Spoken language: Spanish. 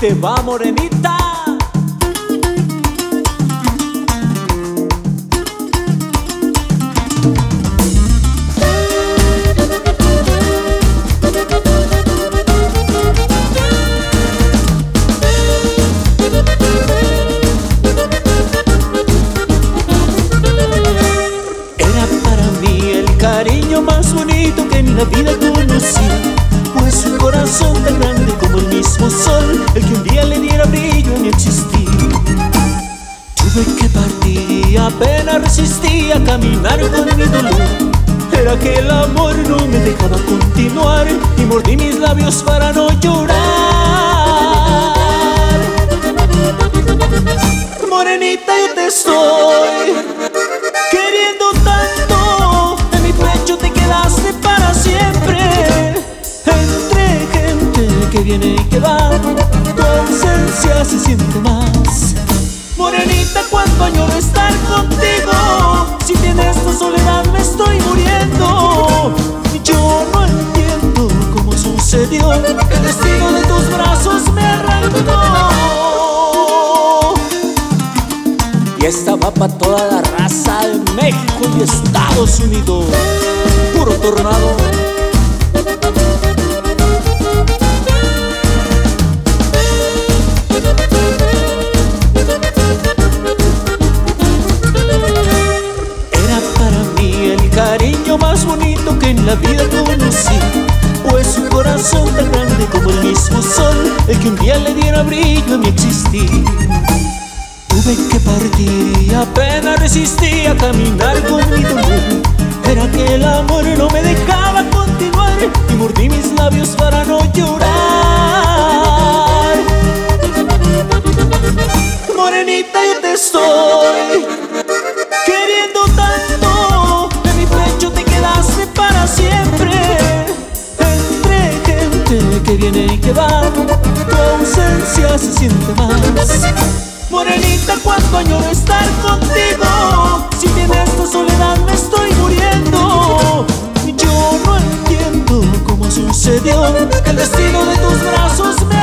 te va, morenita. Era para mí el cariño más bonito que en la vida conocí Pues su corazón tan grande como Tuve que partir apenas resistí a caminar con mi dolor. Era que el amor no me dejaba continuar Y mordí mis labios para no llorar. Morenita yo te estoy Queriendo tanto, en mi pecho te quedaste para siempre. Entre gente que viene y que va, ausencia se siente más. Morenita, cuánto añoro estar contigo. Si tienes tu soledad, me estoy muriendo. Yo no entiendo cómo sucedió el destino de tus brazos me arrancó. Y esta va para toda la raza de México y Estados Unidos. Puro tornado. Cariño más bonito que en la vida conocí. Pues su corazón tan grande como el mismo sol, el que un día le diera brillo a mi existir. Tuve que partir y apenas resistí a caminar con mi dolor. Era que el amor no me dejaba continuar y mordí mis labios para no llorar. Viene y que va, tu ausencia se siente más. Morenita, cuánto añoro estar contigo. Si tienes tu soledad, me estoy muriendo. Yo no entiendo cómo sucedió el destino de tus brazos